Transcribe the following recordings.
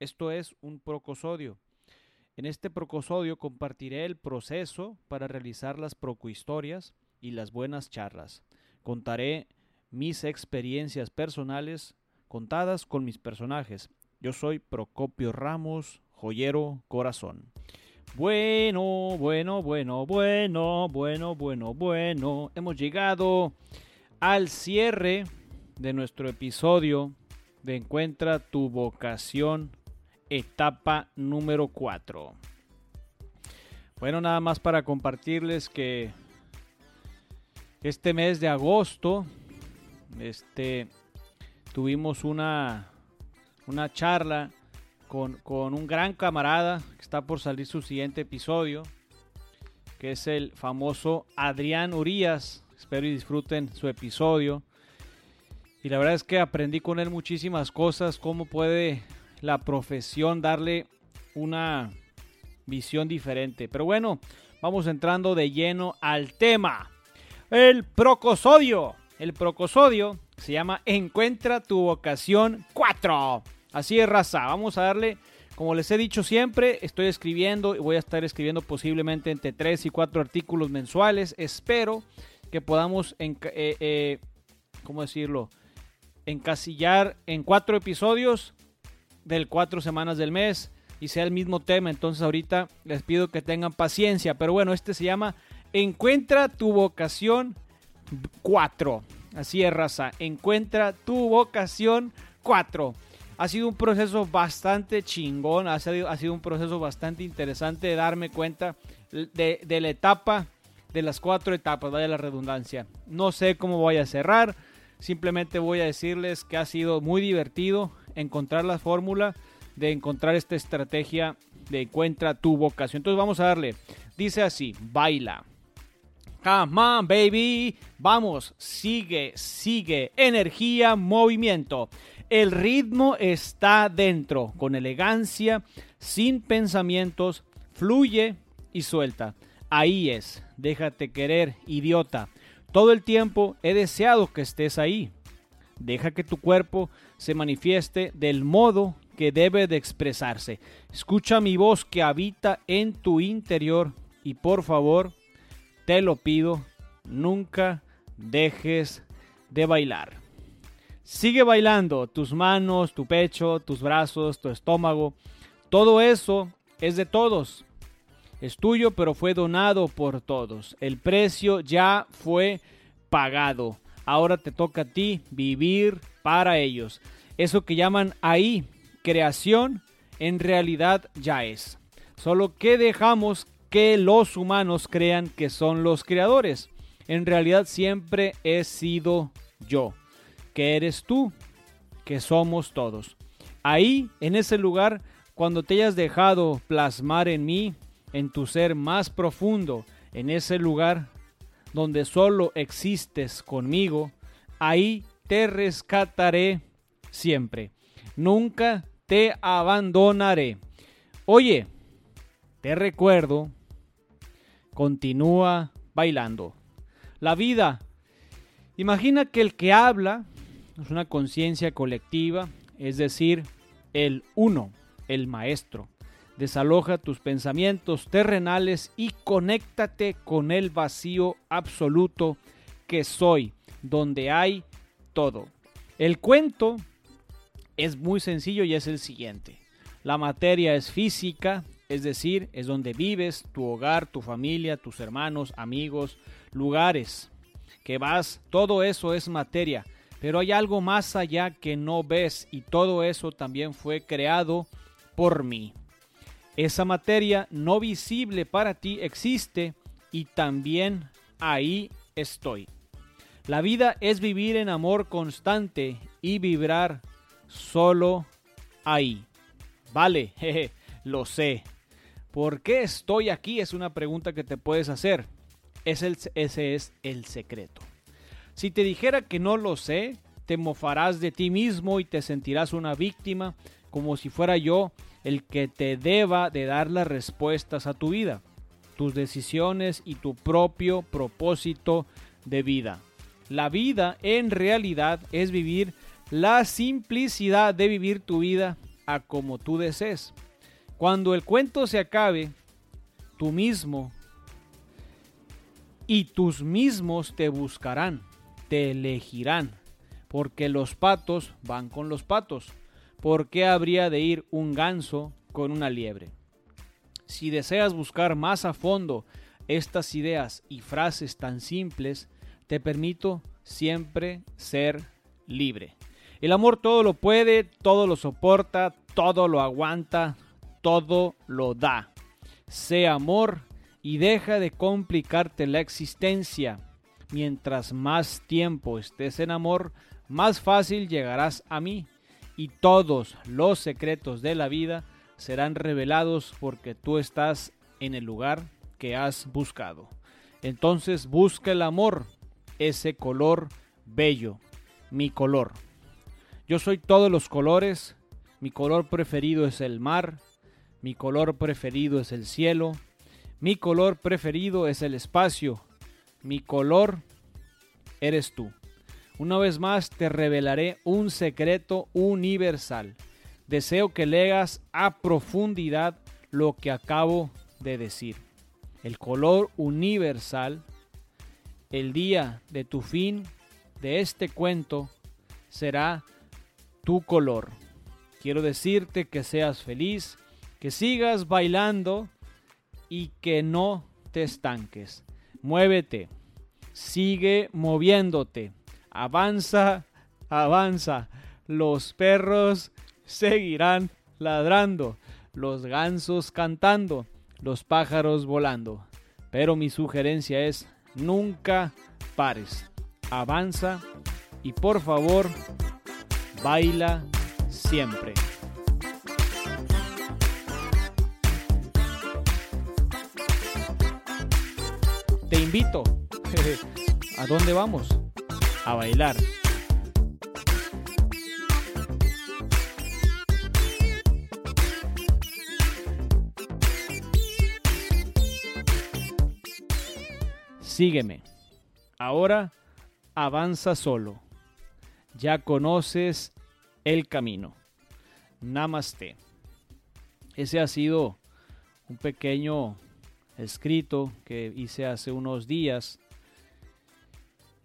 Esto es un procosodio. En este procosodio compartiré el proceso para realizar las procohistorias y las buenas charlas. Contaré mis experiencias personales contadas con mis personajes. Yo soy Procopio Ramos, joyero corazón. Bueno, bueno, bueno, bueno, bueno, bueno, bueno. Hemos llegado al cierre de nuestro episodio de Encuentra tu vocación, etapa número 4. Bueno, nada más para compartirles que este mes de agosto este, tuvimos una, una charla con, con, un gran camarada que está por salir su siguiente episodio, que es el famoso Adrián Urias. Espero y disfruten su episodio. Y la verdad es que aprendí con él muchísimas cosas, cómo puede la profesión darle una visión diferente. Pero bueno, vamos entrando de lleno al tema. El procosodio. El procosodio se llama Encuentra tu vocación 4. Así es, raza. Vamos a darle, como les he dicho siempre, estoy escribiendo y voy a estar escribiendo posiblemente entre 3 y 4 artículos mensuales. Espero que podamos, eh, eh, ¿cómo decirlo? Encasillar en cuatro episodios del cuatro semanas del mes y sea el mismo tema. Entonces ahorita les pido que tengan paciencia. Pero bueno, este se llama Encuentra tu vocación 4. Así es, raza. Encuentra tu vocación 4. Ha sido un proceso bastante chingón, ha sido, ha sido un proceso bastante interesante de darme cuenta de, de, la etapa, de las cuatro etapas, vaya la redundancia. No sé cómo voy a cerrar, simplemente voy a decirles que ha sido muy divertido encontrar la fórmula de encontrar esta estrategia de encuentra tu vocación. Entonces vamos a darle, dice así, baila. Come on, baby. Vamos, sigue, sigue. Energía, movimiento. El ritmo está dentro, con elegancia, sin pensamientos, fluye y suelta. Ahí es, déjate querer, idiota. Todo el tiempo he deseado que estés ahí. Deja que tu cuerpo se manifieste del modo que debe de expresarse. Escucha mi voz que habita en tu interior y por favor, te lo pido, nunca dejes de bailar. Sigue bailando, tus manos, tu pecho, tus brazos, tu estómago, todo eso es de todos. Es tuyo, pero fue donado por todos. El precio ya fue pagado. Ahora te toca a ti vivir para ellos. Eso que llaman ahí creación, en realidad ya es. Solo que dejamos que los humanos crean que son los creadores. En realidad siempre he sido yo, que eres tú, que somos todos. Ahí, en ese lugar, cuando te hayas dejado plasmar en mí, en tu ser más profundo, en ese lugar donde solo existes conmigo, ahí te rescataré siempre. Nunca te abandonaré. Oye, te recuerdo continúa bailando. La vida. Imagina que el que habla es una conciencia colectiva, es decir, el uno, el maestro. Desaloja tus pensamientos terrenales y conéctate con el vacío absoluto que soy, donde hay todo. El cuento es muy sencillo y es el siguiente. La materia es física, es decir, es donde vives, tu hogar, tu familia, tus hermanos, amigos, lugares que vas, todo eso es materia, pero hay algo más allá que no ves y todo eso también fue creado por mí. Esa materia no visible para ti existe y también ahí estoy. La vida es vivir en amor constante y vibrar solo ahí. Vale, jeje, lo sé. ¿Por qué estoy aquí? Es una pregunta que te puedes hacer. Ese es el secreto. Si te dijera que no lo sé, te mofarás de ti mismo y te sentirás una víctima, como si fuera yo el que te deba de dar las respuestas a tu vida, tus decisiones y tu propio propósito de vida. La vida en realidad es vivir la simplicidad de vivir tu vida a como tú desees. Cuando el cuento se acabe, tú mismo y tus mismos te buscarán, te elegirán, porque los patos van con los patos. ¿Por qué habría de ir un ganso con una liebre? Si deseas buscar más a fondo estas ideas y frases tan simples, te permito siempre ser libre. El amor todo lo puede, todo lo soporta, todo lo aguanta, todo lo da. Sé amor y deja de complicarte la existencia. Mientras más tiempo estés en amor, más fácil llegarás a mí y todos los secretos de la vida serán revelados porque tú estás en el lugar que has buscado. Entonces busca el amor, ese color bello, mi color. Yo soy todos los colores, mi color preferido es el mar, mi color preferido es el cielo, mi color preferido es el espacio, mi color eres tú. Una vez más te revelaré un secreto universal. Deseo que leas a profundidad lo que acabo de decir. El color universal, el día de tu fin de este cuento será tu color. Quiero decirte que seas feliz, que sigas bailando y que no te estanques. Muévete, sigue moviéndote, avanza, avanza. Los perros seguirán ladrando, los gansos cantando, los pájaros volando. Pero mi sugerencia es, nunca pares, avanza y por favor, baila siempre. Te invito. ¿A dónde vamos? A bailar. Sígueme. Ahora avanza solo. Ya conoces el camino. Namaste. Ese ha sido un pequeño escrito que hice hace unos días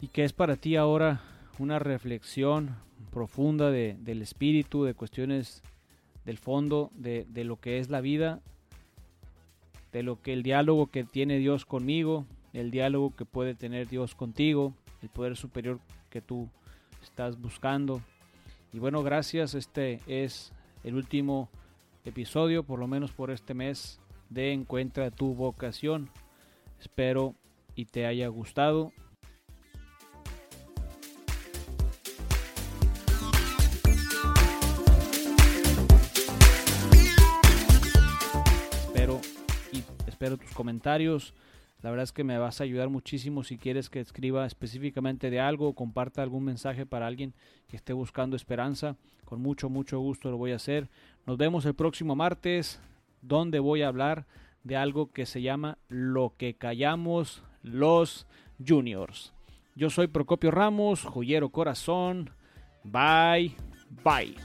y que es para ti ahora una reflexión profunda del espíritu, de cuestiones del fondo, de, de lo que es la vida, de lo que el diálogo que tiene Dios conmigo, el diálogo que puede tener Dios contigo, el poder superior que tú estás buscando. Y bueno, gracias. Este es el último episodio, por lo menos por este mes, de Encuentra tu vocación. Espero y te haya gustado. Espero tus comentarios la verdad es que me vas a ayudar muchísimo si quieres que escriba específicamente de algo o comparta algún mensaje para alguien que esté buscando esperanza. Con mucho, mucho gusto lo voy a hacer. Nos vemos el próximo martes donde voy a hablar de algo que se llama Lo que callamos los juniors. Yo soy Procopio Ramos, joyero corazón. Bye, bye.